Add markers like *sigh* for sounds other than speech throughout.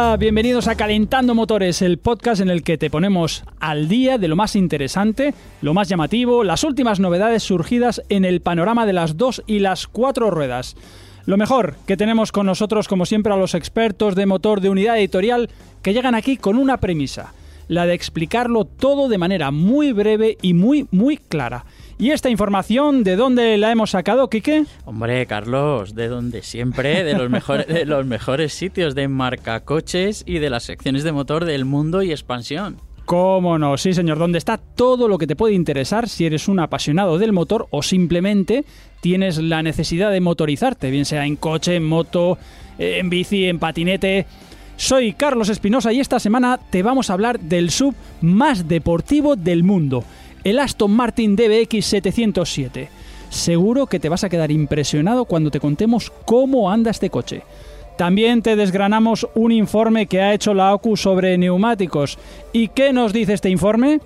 Hola, bienvenidos a Calentando Motores, el podcast en el que te ponemos al día de lo más interesante, lo más llamativo, las últimas novedades surgidas en el panorama de las dos y las cuatro ruedas. Lo mejor que tenemos con nosotros, como siempre, a los expertos de motor de unidad editorial que llegan aquí con una premisa, la de explicarlo todo de manera muy breve y muy, muy clara. ¿Y esta información de dónde la hemos sacado, Quique? Hombre, Carlos, de donde siempre, de los, mejores, de los mejores sitios de marca coches y de las secciones de motor del mundo y expansión. Cómo no, sí señor, donde está todo lo que te puede interesar si eres un apasionado del motor o simplemente tienes la necesidad de motorizarte, bien sea en coche, en moto, eh, en bici, en patinete. Soy Carlos Espinosa y esta semana te vamos a hablar del sub más deportivo del mundo el Aston Martin DBX 707. Seguro que te vas a quedar impresionado cuando te contemos cómo anda este coche. También te desgranamos un informe que ha hecho la OCU sobre neumáticos. ¿Y qué nos dice este informe?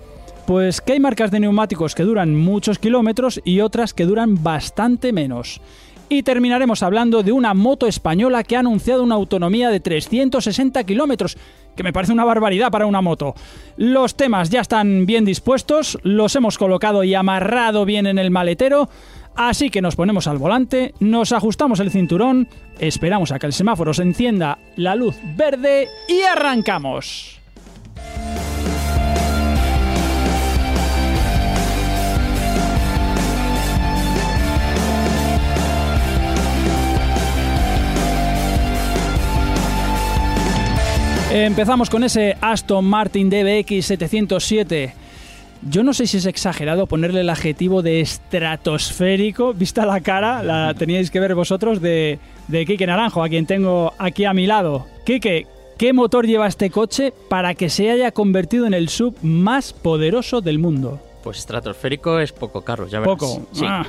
Pues que hay marcas de neumáticos que duran muchos kilómetros y otras que duran bastante menos. Y terminaremos hablando de una moto española que ha anunciado una autonomía de 360 kilómetros que me parece una barbaridad para una moto. Los temas ya están bien dispuestos, los hemos colocado y amarrado bien en el maletero, así que nos ponemos al volante, nos ajustamos el cinturón, esperamos a que el semáforo se encienda la luz verde y arrancamos. Empezamos con ese Aston Martin DBX 707. Yo no sé si es exagerado ponerle el adjetivo de estratosférico, vista la cara, la teníais que ver vosotros, de, de Quique Naranjo, a quien tengo aquí a mi lado. Quique, ¿qué motor lleva este coche para que se haya convertido en el sub más poderoso del mundo? Pues estratosférico es poco, Carlos, ya verás. Poco. Sí. Ah.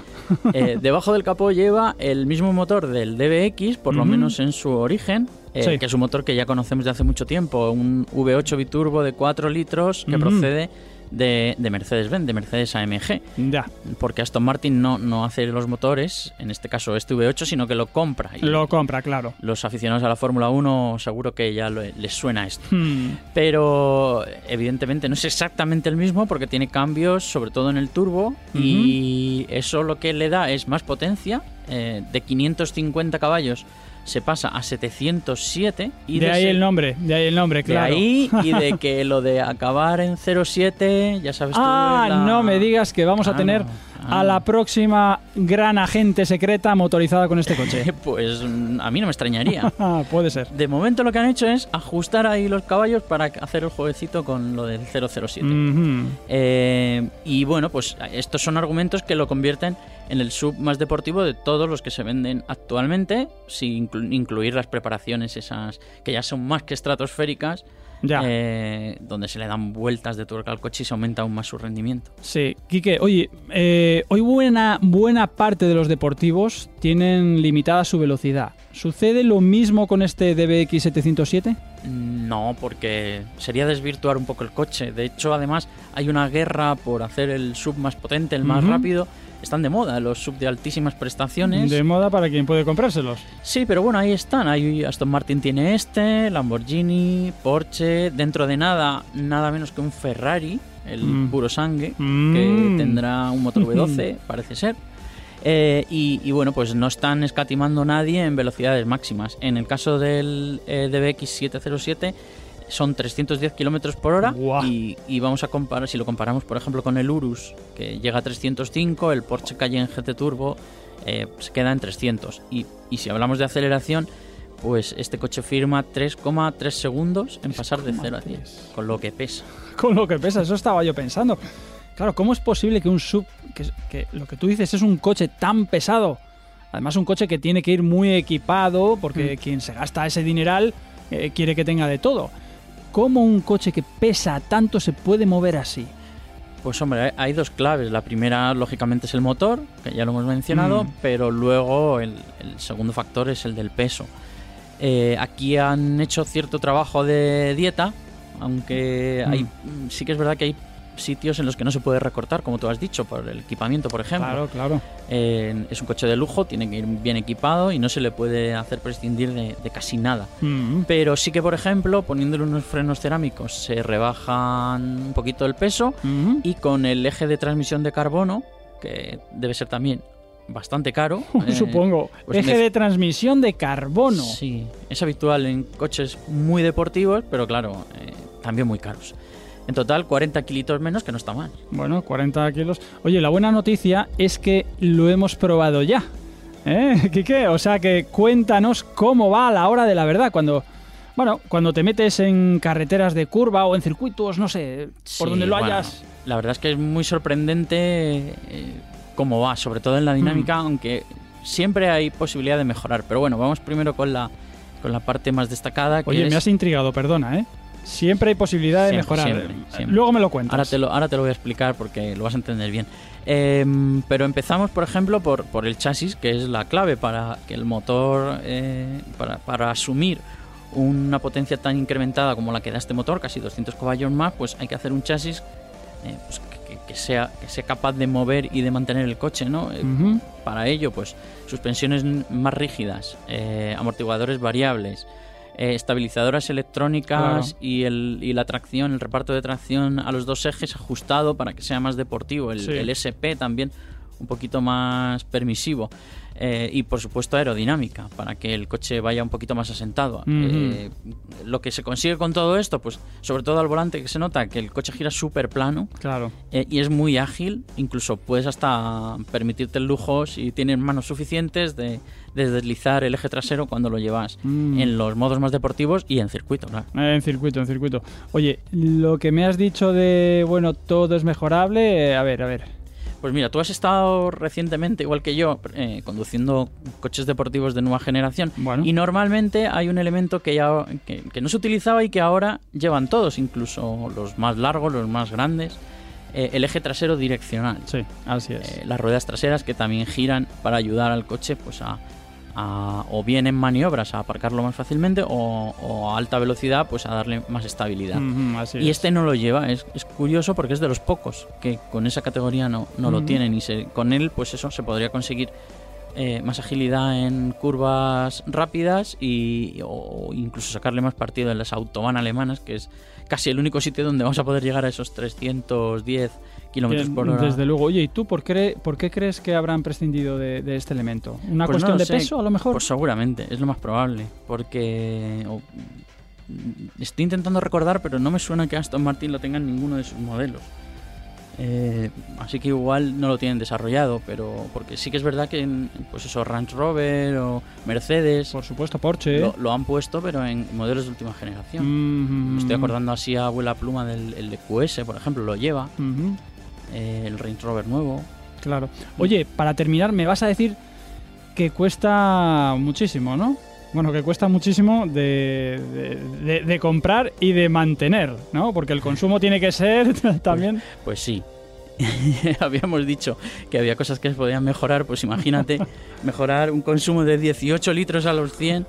Eh, debajo del capó lleva el mismo motor del DBX, por lo menos en su origen, eh, Sí. que es un motor que ya conocemos de hace mucho tiempo, un V8 biturbo de 4 litros que procede de, de Mercedes-Benz, de Mercedes AMG. Ya, Porque Aston Martin no, no hace los motores, en este caso este V8, sino que lo compra. Y lo compra, claro. Los aficionados a la Fórmula 1 seguro que ya lo- les suena esto. Hmm, Pero evidentemente no es exactamente el mismo porque tiene cambios sobre todo en el turbo y eso lo que le da es más potencia. eh, de 550 caballos se pasa a 707 y de ahí ese- el nombre, de ahí el nombre, de claro. ahí y de *laughs* que lo de acabar en 07, ya sabes tú. Ah, la- no me digas que vamos a Ah, tener ah. a la próxima gran agente secreta motorizada con este coche. *laughs* Pues mm, a mí no me extrañaría. *laughs* Ah, puede ser. De momento lo que han hecho es ajustar ahí los caballos para hacer el jueguecito con lo del 007. Mhm. Eh, y bueno, pues estos son argumentos que lo convierten en el sub más deportivo de todos los que se venden actualmente, sin inclu- incluir las preparaciones esas que ya son más que estratosféricas, Ya. eh, donde se le dan vueltas de tuerca al coche y se aumenta aún más su rendimiento. Sí, Quique, oye, eh, hoy buena, buena parte de los deportivos tienen limitada su velocidad. ¿Sucede lo mismo con este DBX 707? No, porque sería desvirtuar un poco el coche. De hecho, además, hay una guerra por hacer el sub más potente, el más rápido. Están de moda los sub de altísimas prestaciones. De moda para quien puede comprárselos. Sí, pero bueno, ahí están. Ahí Aston Martin tiene este, Lamborghini, Porsche. Dentro de nada, nada menos que un Ferrari, el Mm. puro sangue, Mm. que tendrá un motor *laughs* V12, parece ser. Eh, y, y bueno, pues no están escatimando nadie en velocidades máximas. En el caso del eh, DBX 707 son 310 kilómetros por hora y, y vamos a comparar, si lo comparamos por ejemplo con el Urus, que llega a 305, el Porsche Cayenne GT Turbo eh, se queda en 300. Y, y si hablamos de aceleración, pues este coche firma 3,3 segundos en pasar de 0 a 10, 3,3. con lo que pesa. *laughs* Con lo que pesa, eso estaba yo pensando. Claro, ¿cómo es posible que un sub, que, que lo que tú dices es un coche tan pesado? Además, un coche que tiene que ir muy equipado, porque quien se gasta ese dineral eh, quiere que tenga de todo. ¿Cómo un coche que pesa tanto se puede mover así? Pues hombre, hay- dos claves. La primera, lógicamente, es el motor, que ya lo hemos mencionado, Mm. pero luego el, el segundo factor es el del peso. Eh, aquí han hecho cierto trabajo de dieta, aunque Mm. hay, sí que es verdad que hay sitios en los que no se puede recortar, como tú has dicho, por el equipamiento, por ejemplo. Claro, claro. Eh, es un coche de lujo, tiene que ir bien equipado y no se le puede hacer prescindir de, de casi nada. Mm. Pero sí que, por ejemplo, poniéndole unos frenos cerámicos se rebajan un poquito el peso Mm. y con el eje de transmisión de carbono, que debe ser también bastante caro. *laughs* eh, Supongo. pues Eje de transmisión de carbono. Sí, es habitual en coches muy deportivos, pero claro, eh, también muy caros. En total, 40 kilitos menos, que no está mal. Bueno, 40 kilos. Oye, la buena noticia es que lo hemos probado ya. ¿Eh, *laughs* Quique? O sea que cuéntanos cómo va a la hora de la verdad. Cuando, bueno, cuando te metes en carreteras de curva o en circuitos, no sé, por Sí, donde lo bueno, hayas. La verdad es que es muy sorprendente eh, cómo va, sobre todo en la dinámica, Mm. aunque siempre hay posibilidad de mejorar. Pero bueno, vamos primero con la, con la parte más destacada. Que Oye, es- me has intrigado, perdona, ¿eh? Siempre hay posibilidad de Siempre, mejorar. siempre, siempre. Luego me lo cuentas. Ahora te, lo, ahora te lo voy a explicar porque lo vas a entender bien. Em, pero empezamos, por ejemplo, por, por el chasis, que es la clave para que el motor, eh, para, para asumir una potencia tan incrementada como la que da este motor, casi 200 caballos más, pues hay que hacer un chasis eh, pues, que, sea, que sea capaz de mover y de mantener el coche, ¿no? Eh, para ello, pues suspensiones más rígidas, eh, amortiguadores variables, eh, estabilizadoras electrónicas Claro. y, el, y la tracción, el reparto de tracción a los dos ejes ajustado para que sea más deportivo. El, Sí. el SP también un poquito más permisivo. Eh, y por supuesto aerodinámica, para que el coche vaya un poquito más asentado. Eh, lo que se consigue con todo esto, pues sobre todo al volante que se nota que el coche gira súper plano, Claro. eh, y es muy ágil, incluso puedes hasta permitirte el lujo si tienes manos suficientes de, de deslizar el eje trasero cuando lo llevas Mm. en los modos más deportivos y en circuito, claro. Eh, En circuito, en circuito. Oye, lo que me has dicho de, bueno, todo es mejorable, eh, a ver, a ver. Pues mira, tú has estado recientemente, igual que yo, eh, conduciendo coches deportivos de nueva generación Bueno. y normalmente hay un elemento que, ya, que, que no se utilizaba y que ahora llevan todos, incluso los más largos, los más grandes, eh, el eje trasero direccional. Sí, así es. eh, las ruedas traseras que también giran para ayudar al coche pues a, a- o bien en maniobras a aparcarlo más fácilmente o, o a alta velocidad pues a darle más estabilidad. Y es. este no lo lleva, es, es curioso porque es de los pocos que con esa categoría no, no lo tienen y se- con él pues eso se podría conseguir eh, más agilidad en curvas rápidas y, o incluso sacarle más partido en las autobahn alemanas que es casi el único sitio donde vamos a poder llegar a esos 310 kilómetros por hora. Desde luego. Oye, ¿y tú por qué, por qué crees que habrán prescindido de, de este elemento? ¿Una Pues cuestión de sé. peso, a lo mejor? Pues seguramente, es lo más probable. Porque. estoy intentando recordar, pero no me suena que Aston Martin lo tenga en ninguno de sus modelos. Eh, así que igual no lo tienen desarrollado, pero. Porque sí que es verdad que en, pues eso, Range Rover o Mercedes Por supuesto, Porsche. lo, lo han puesto, pero en modelos de última generación. Mm, Me estoy acordando así a abuela pluma del el de QS, por ejemplo, lo lleva. Ujú, eh, el Range Rover nuevo. Claro. Oye, para terminar, me vas a decir que cuesta muchísimo, ¿no? Bueno, que cuesta muchísimo de, de- de- de comprar y de mantener, ¿no? Porque el consumo tiene que ser *laughs* también... Pues sí. *laughs* Habíamos dicho que había cosas que se podían mejorar, pues imagínate, *laughs* mejorar un consumo de 18 litros a los 100,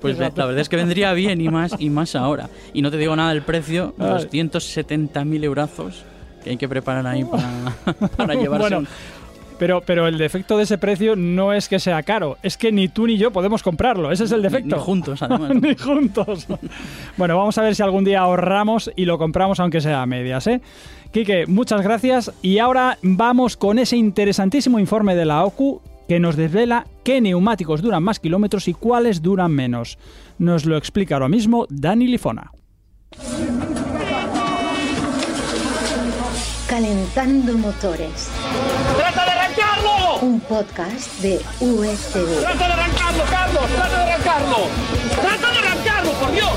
pues la verdad es que vendría bien y más y más ahora. Y no te digo nada del precio, Ay. 270.000 eurazos que hay que preparar ahí para, *laughs* para llevarse Bueno, un- Pero, pero el defecto de ese precio no es que sea caro, es que ni tú ni yo podemos comprarlo. Ese es el ni- defecto. ni juntos, *laughs* además. Ni juntos. bueno, vamos a ver si algún día ahorramos y lo compramos aunque sea a medias, ¿eh? Quique, muchas gracias. Y ahora vamos con ese interesantísimo informe de la OCU que nos desvela qué neumáticos duran más kilómetros y cuáles duran menos. Nos lo explica ahora mismo Dani Lifona. Calentando motores. ¡Trata de arrancarlo! Un podcast de USV. ¡Trata de arrancarlo, Carlos! ¡Trata de arrancarlo! ¡Trata de arrancarlo, por Dios!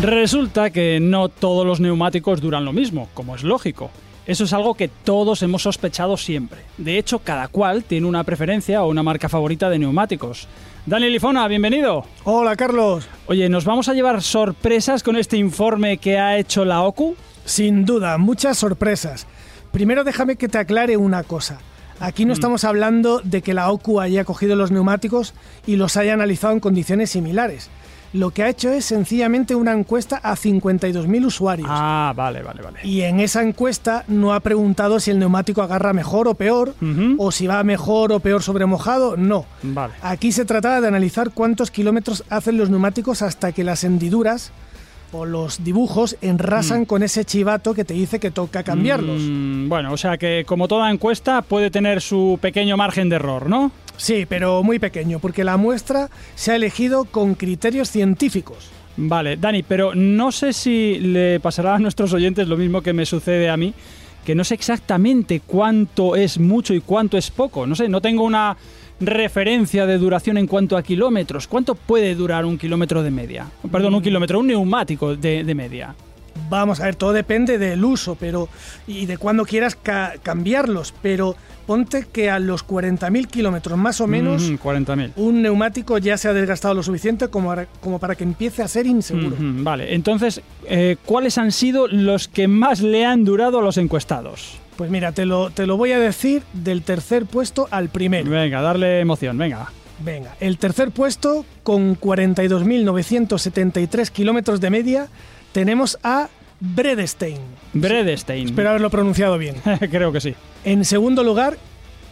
Resulta que no todos los neumáticos duran lo mismo, como es lógico. Eso es algo que todos hemos sospechado siempre. De hecho, cada cual tiene una preferencia o una marca favorita de neumáticos. Dani Lifona, bienvenido. Hola, Carlos. Oye, ¿nos vamos a llevar sorpresas con este informe que ha hecho la OCU? Sin duda, muchas sorpresas. Primero déjame que te aclare una cosa. Aquí no estamos hablando de que la OCU haya cogido los neumáticos y los haya analizado en condiciones similares. Lo que ha hecho es sencillamente una encuesta a 52.000 usuarios. Ah, vale, vale, vale. Y en esa encuesta no ha preguntado si el neumático agarra mejor o peor, o si va mejor o peor sobre mojado, no. Vale. Aquí se trataba de analizar cuántos kilómetros hacen los neumáticos hasta que las hendiduras o los dibujos enrasan con ese chivato que te dice que toca cambiarlos. Mm, bueno, o sea que como toda encuesta puede tener su pequeño margen de error, ¿no? Sí, pero muy pequeño, porque la muestra se ha elegido con criterios científicos. Vale, Dani, pero no sé si le pasará a nuestros oyentes lo mismo que me sucede a mí, que no sé exactamente cuánto es mucho y cuánto es poco. No sé, no tengo una referencia de duración en cuanto a kilómetros. ¿Cuánto puede durar un kilómetro de media? Perdón, un kilómetro, un neumático de, de media. Vamos a ver, todo depende del uso pero y de cuándo quieras ca- cambiarlos, pero ponte que a los 40.000 kilómetros más o menos 40.000. un neumático ya se ha desgastado lo suficiente como para, como para que empiece a ser inseguro. Vale, entonces, eh, ¿cuáles han sido los que más le han durado a los encuestados? Pues mira, te lo, te lo voy a decir del tercer puesto al primero. Venga, darle emoción, venga. Venga, el tercer puesto con 42.973 kilómetros de media tenemos a Bredestein. Bredestein. Espero haberlo pronunciado bien. *laughs* Creo que sí. En segundo lugar,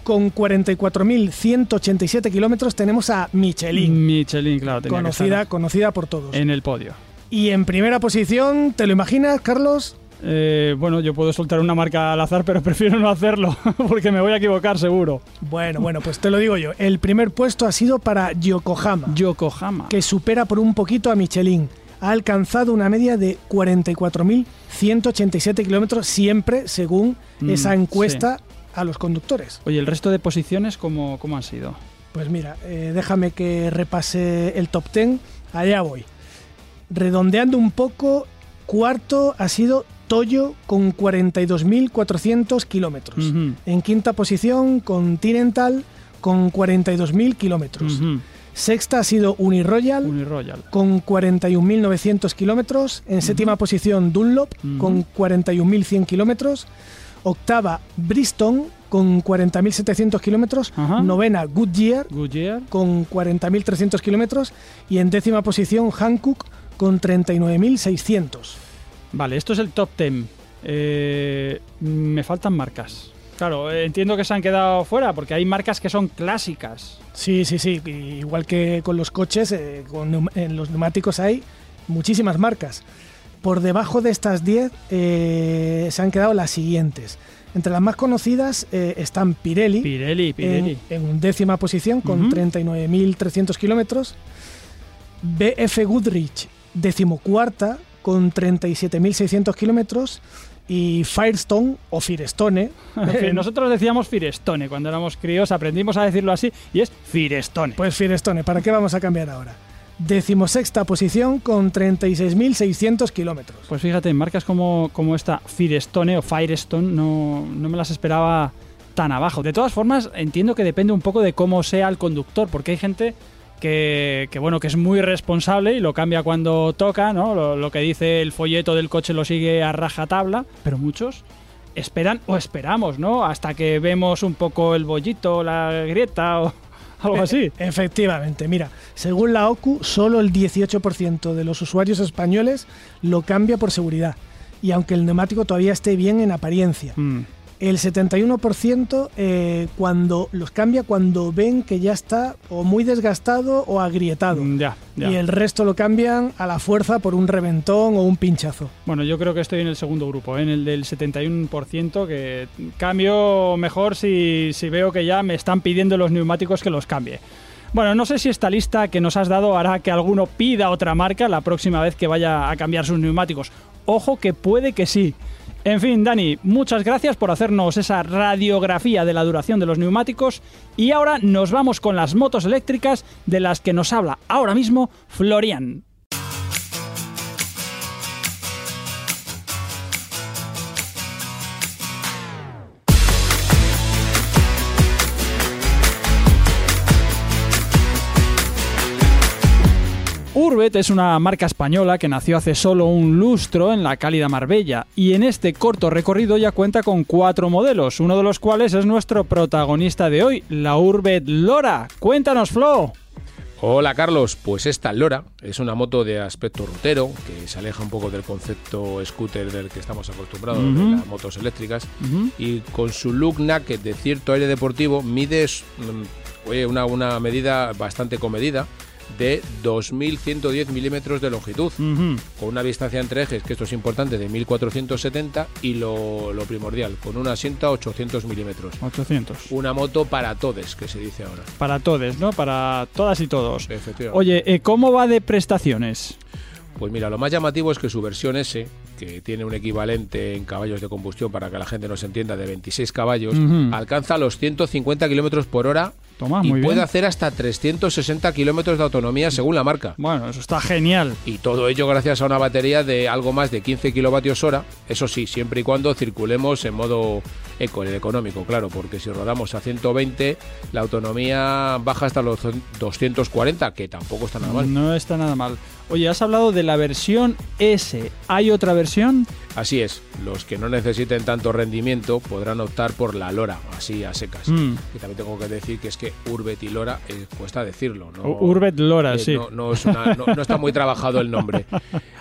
con 44.187 kilómetros tenemos a Michelin, Michelin, claro, tenía que conocida, estar conocida por todos. en el podio. Y en primera posición, ¿te lo imaginas, Carlos? Eh, bueno, yo puedo soltar una marca al azar, pero *laughs* prefiero no hacerlo *laughs* porque me voy a equivocar seguro. Bueno, bueno, pues te lo digo yo. El primer puesto ha sido para Yokohama, Yokohama. que supera por un poquito a Michelin. Ha alcanzado una media de 44.187 kilómetros, siempre según Mm, esa encuesta a los conductores. Oye, ¿el resto de posiciones cómo, cómo han sido? Pues mira, eh, déjame que repase el top 10. Allá voy. Redondeando un poco, cuarto ha sido Toyo con 42.400 kilómetros. Ujú. En quinta posición, Continental con 42.000 kilómetros. Ujú. Sexta ha sido Uniroyal Uniroyal. con 41.900 kilómetros. En séptima posición, Dunlop con 41.100 kilómetros. Octava, Bristol con 40.700 kilómetros. Novena, Goodyear Goodyear. con 40.300 kilómetros. Y en décima posición, Hankook con 39.600. Vale, esto es el top 10. Eh, me faltan marcas. Claro, eh, entiendo que se han quedado fuera porque hay marcas que son clásicas. Sí, sí, sí. Igual que con los coches, eh, con en los neumáticos hay muchísimas marcas. Por debajo de estas 10 eh, se han quedado las siguientes. Entre las más conocidas eh, están Pirelli, Pirelli, Pirelli. En, en décima posición con Ujú. 39.300 kilómetros. BF Goodrich, decimocuarta con 37.600 kilómetros. Y Firestone o Firestone. *laughs* Nosotros decíamos Firestone cuando éramos críos, aprendimos a decirlo así y es Firestone. Pues Firestone, ¿para qué vamos a cambiar ahora? Decimosexta posición con 36.600 kilómetros. Pues fíjate, marcas como, como esta Firestone o Firestone no, no me las esperaba tan abajo. De todas formas, entiendo que depende un poco de cómo sea el conductor, porque hay gente que, que, bueno, que es muy responsable y lo cambia cuando toca, ¿no? Lo, lo que dice el folleto del coche lo sigue a rajatabla, pero muchos esperan o esperamos, ¿no? Hasta que vemos un poco el bollito, la grieta o *laughs* algo así. Efectivamente, mira, según la OCU, solo el 18% de los usuarios españoles lo cambia por seguridad. Y aunque el neumático todavía esté bien en apariencia, Mm. El 71% eh, cuando los cambia cuando ven que ya está o muy desgastado o agrietado. Mm, Ya, ya. Y el resto lo cambian a la fuerza por un reventón o un pinchazo. Bueno, yo creo que estoy en el segundo grupo, ¿eh? en el del 71%, que cambio mejor si, si veo que ya me están pidiendo los neumáticos que los cambie. Bueno, no sé si esta lista que nos has dado hará que alguno pida otra marca la próxima vez que vaya a cambiar sus neumáticos. Ojo que puede que sí. En fin, Dani, muchas gracias por hacernos esa radiografía de la duración de los neumáticos y ahora nos vamos con las motos eléctricas de las que nos habla ahora mismo Florian. Urbet es una marca española que nació hace solo un lustro en la cálida Marbella y en este corto recorrido ya cuenta con cuatro modelos, uno de los cuales es nuestro protagonista de hoy, la Urbet Lora. Cuéntanos, Flo. Hola Carlos, pues esta Lora es una moto de aspecto rutero que se aleja un poco del concepto scooter del que estamos acostumbrados, de Ujú. las motos eléctricas, Ujú. y con su look naked de cierto aire deportivo mide mm, oye, una, una medida bastante comedida de 2.110 milímetros de longitud, con una distancia entre ejes, que esto es importante, de 1.470 y lo, lo primordial, con un asiento a 800 milímetros. 800. Una moto para todes, que se dice ahora. Para todos, ¿no? Para todas y todos. Efectivamente. Oye, eh, ¿cómo va de prestaciones? Pues mira, lo más llamativo es que su versión S, que tiene un equivalente en caballos de combustión, para que la gente nos entienda, de 26 caballos, alcanza los 150 kilómetros por hora Toma, y muy puede bien. hacer hasta 360 kilómetros de autonomía según la marca. Bueno, eso está genial. Y todo ello gracias a una batería de algo más de 15 kilovatios hora. Eso sí, siempre y cuando circulemos en modo eco, en el económico, claro, porque si rodamos a 120, la autonomía baja hasta los 240, que tampoco está nada mal. No está nada mal. Oye, has hablado de la versión S. ¿Hay otra versión? Así es, los que no necesiten tanto rendimiento podrán optar por la Lora, así a secas. Mm. Y también tengo que decir que es que Urbet y Lora eh, cuesta decirlo, ¿no? Urbet Lora, Eh, sí. No, no es una- no- está muy trabajado el nombre. *laughs*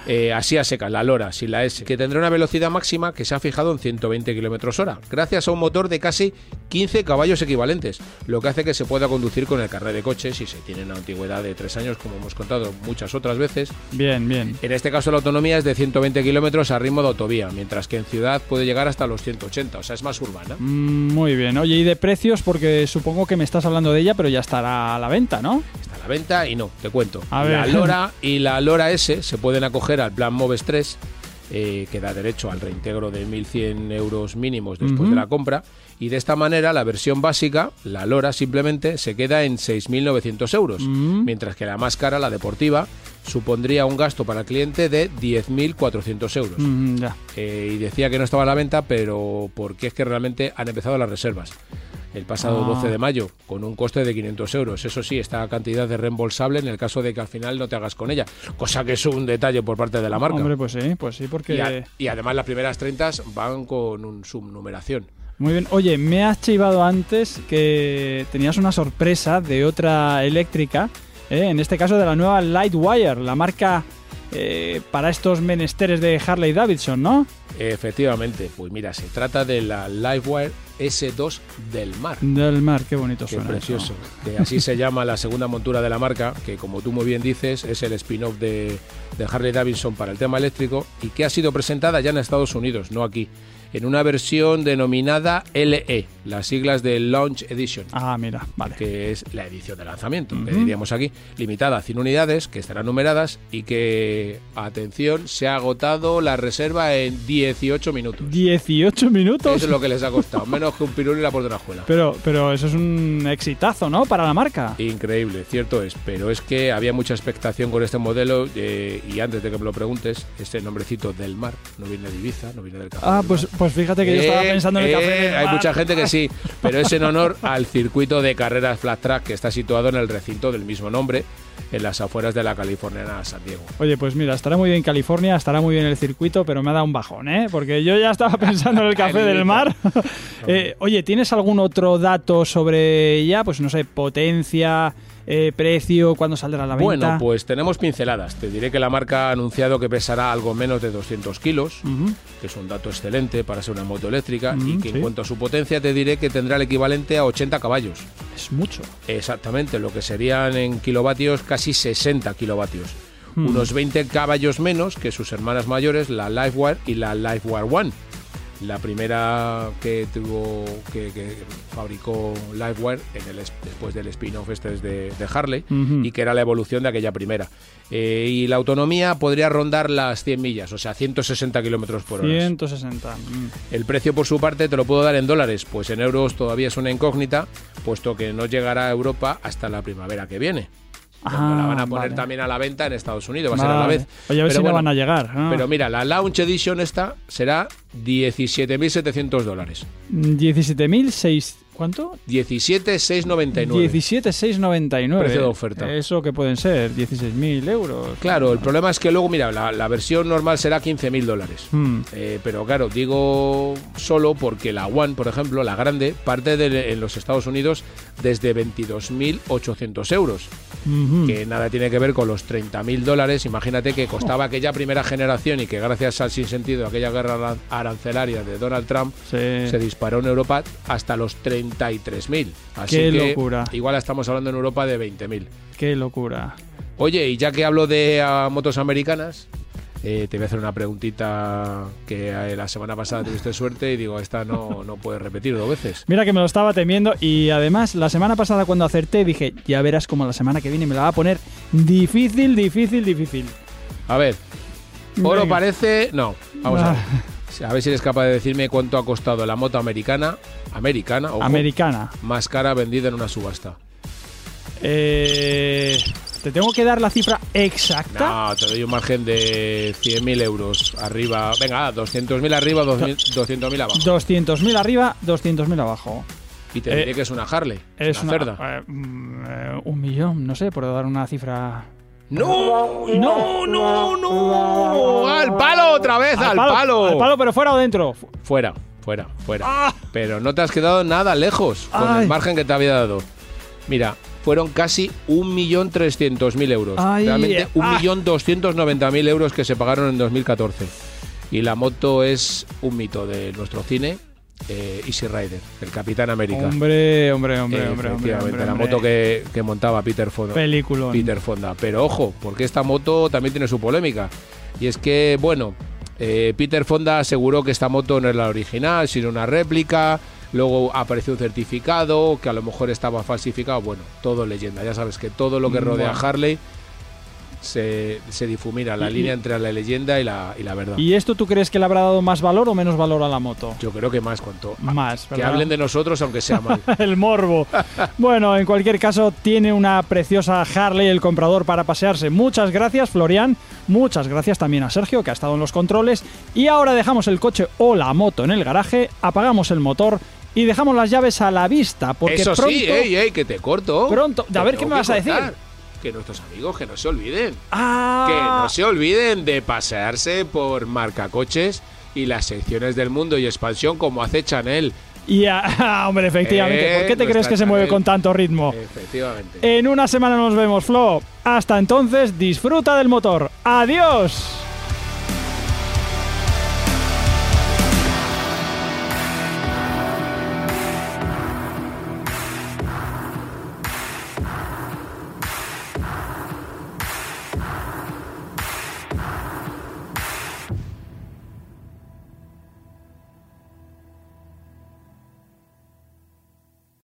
Eh, así a secas, la Lora, sin la S, que tendrá una velocidad máxima que se ha fijado en 120 kilómetros hora, gracias a un motor de casi 15 caballos equivalentes, lo que hace que se pueda conducir con el carnet de coche si se tiene una antigüedad de 3 años, como hemos contado muchas otras veces. Bien, bien. En este caso la autonomía es de 120 kilómetros a ritmo de autovía, mientras que en ciudad puede llegar hasta los 180, o sea, es más urbana. Mm, Muy bien. Oye, ¿y de precios? Porque supongo que me estás hablando de ella, pero ya estará a la venta, ¿no? Está a la venta y no, te cuento. A La. *laughs* Lora y la Lora S se pueden acoger al plan Moves 3, eh, que da derecho al reintegro de 1.100 euros mínimos después de la compra. Y de esta manera la versión básica, la Lora simplemente, se queda en 6.900 euros, Mm. mientras que la más cara, la deportiva, supondría un gasto para el cliente de 10.400 euros. Mm, ya. Eh, y decía que no estaba a la venta, pero porque es que realmente han empezado las reservas. El pasado Ah. 12 de mayo, con un coste de 500 euros. Eso sí, esta cantidad de reembolsable en el caso de que al final no te hagas con ella. Cosa que es un detalle por parte de la marca. Hombre, pues sí, pues sí, porque... y, a- y además las primeras 30 van con un subnumeración. Muy bien. Oye, me has chivado antes que tenías una sorpresa de otra eléctrica, ¿eh? en este caso de la nueva Lightwire, la marca eh, para estos menesteres de Harley Davidson, ¿no? Efectivamente, pues mira, se trata de la Livewire S2 del mar. Del mar, qué bonito Qué suena. precioso. Que así se llama la segunda montura de la marca, que como tú muy bien dices, es el spin-off de, de Harley Davidson para el tema eléctrico y que ha sido presentada ya en Estados Unidos, no aquí, en una versión denominada LE, las siglas de Launch Edition. Ah, mira, vale. que es la edición de lanzamiento, que Ujú. diríamos aquí, limitada a 100 unidades, que estarán numeradas y que, atención, se ha agotado la reserva en 18 minutos. 18 minutos. Eso es lo que les ha costado, menos que un pirul y la portenajuela. *laughs* Pero, pero eso es un exitazo, ¿no? Para la marca. Increíble, cierto es, pero es que había mucha expectación con este modelo eh, y antes de que me lo preguntes, este nombrecito del mar no viene de Ibiza, no viene del café. Ah, del pues, mar. pues fíjate que yo estaba Eh, pensando en el café. eh, hay mucha gente que sí, *laughs* pero es en honor al circuito de carreras flat track que está situado en el recinto del mismo nombre, en las afueras de la californiana San Diego. Oye, pues mira, estará muy bien California, estará muy bien el circuito, pero me ha dado un bajón, ¿eh? Porque yo ya estaba *laughs* pensando en el *laughs* café del mar. Eh, oye, ¿tienes algún otro dato sobre ella? Pues no sé, potencia, eh, precio, cuándo saldrá a la venta. Bueno, pues tenemos pinceladas. Te diré que la marca ha anunciado que pesará algo menos de 200 kilos, que es un dato excelente para ser una moto eléctrica, y que sí. en cuanto a su potencia te diré que tendrá el equivalente a 80 caballos. Es mucho. Exactamente, lo que serían en kilovatios casi 60 kilovatios. Hmm. Unos 20 caballos menos que sus hermanas mayores, la Livewire y la Livewire One. La primera que tuvo, que, que fabricó Livewire en el, es- después del spin-off este es de, de Harley y que era la evolución de aquella primera. Eh, y la autonomía podría rondar las 100 millas, o sea, 160 kilómetros por hora. 160. mm. El precio por su parte te lo puedo dar en dólares, pues en euros todavía es una incógnita, puesto que no llegará a Europa hasta la primavera que viene. La van a poner Ah, vale. también a la venta en Estados Unidos, va a ser a la vez. Oye, a ver Pero si no bueno, van a llegar. Pero mira, la Launch Edition esta será 17.700 dólares. 17.600... ¿Cuánto? 17.699. 17.699. Precio de oferta. Eso que pueden ser 16.000 euros. Claro, el problema es que luego, mira, la, la versión normal será 15.000 dólares. Hmm. Eh, pero claro, digo solo porque la One, por ejemplo, la grande, parte de, en los Estados Unidos desde 22.800 euros. Ujú. Que nada tiene que ver con los 30.000 dólares. Imagínate que costaba aquella primera generación y que gracias al sinsentido, aquella guerra aran- arancelaria de Donald Trump, Sí. se disparó en Europa hasta los 33.000. Así Qué que locura. igual estamos hablando en Europa de 20.000. Qué locura. Oye, y ya que hablo de ah, motos americanas, eh, te voy a hacer una preguntita que eh, la semana pasada tuviste *laughs* suerte y digo, esta no, no puedes repetir dos veces. Mira que me lo estaba temiendo y además la semana pasada cuando acerté dije, ya verás como la semana que viene me la va a poner difícil, difícil, difícil. A ver, oro Venga. parece... No, vamos a ver. Ah, A ver si eres capaz de decirme cuánto ha costado la moto americana, americana, ojo, Americana. más cara vendida en una subasta. Eh, ¿Te tengo que dar la cifra exacta? No, te doy un margen de 100.000 euros arriba. Venga, 200.000 arriba, 200.000 abajo. 200.000 arriba, 200.000 abajo. Y te Eh, diré que es una Harley. Es una, cerda. eh, mm, un millón, no sé, por dar una cifra. ¡No! ¡No, no, no! ¡Al palo otra vez! ¡Al, palo! Al palo, pero fuera o dentro. Fu- Fuera, fuera, fuera. Pero no te has quedado nada lejos con Ay. el margen que te había dado. Mira, fueron casi 1.300.000 euros. Ay, Realmente ah. 1.290.000 euros que se pagaron en 2014. Y la moto es un mito de nuestro cine. Eh, Easy Rider, el Capitán América. Hombre, hombre, hombre, hombre, hombre, hombre, la moto que, que montaba Peter Fonda. Película. Peter Fonda. Pero ojo, porque esta moto también tiene su polémica. Y es que, bueno, eh, Peter Fonda aseguró que esta moto no es la original, sino una réplica. Luego apareció un certificado que a lo mejor estaba falsificado. Bueno, todo leyenda. Ya sabes que todo lo que rodea a. Harley se, se difumina la Y- línea entre la leyenda y la, y la verdad. ¿Y esto tú crees que le habrá dado más valor o menos valor a la moto? Yo creo que más cuanto. Más, Que ¿verdad? hablen de nosotros aunque sea mal. *laughs* el morbo. *laughs* Bueno, en cualquier caso, tiene una preciosa Harley el comprador para pasearse. Muchas gracias, Florian. Muchas gracias también a Sergio, que ha estado en los controles. Y ahora dejamos el coche o la moto en el garaje, apagamos el motor y dejamos las llaves a la vista. Porque Eso pronto, sí, ey, ey, que te corto. Pronto. A ver, ¿qué me vas a decir? Que nuestros amigos que no se olviden. Ah, Que no se olviden de pasearse por marcacoches y las secciones del mundo y expansión como hace Chanel. y ah, *laughs* hombre, efectivamente. Eh, ¿Por qué te no crees que se mueve con tanto ritmo? Efectivamente. En una semana nos vemos, Flo. Hasta entonces, disfruta del motor. ¡Adiós!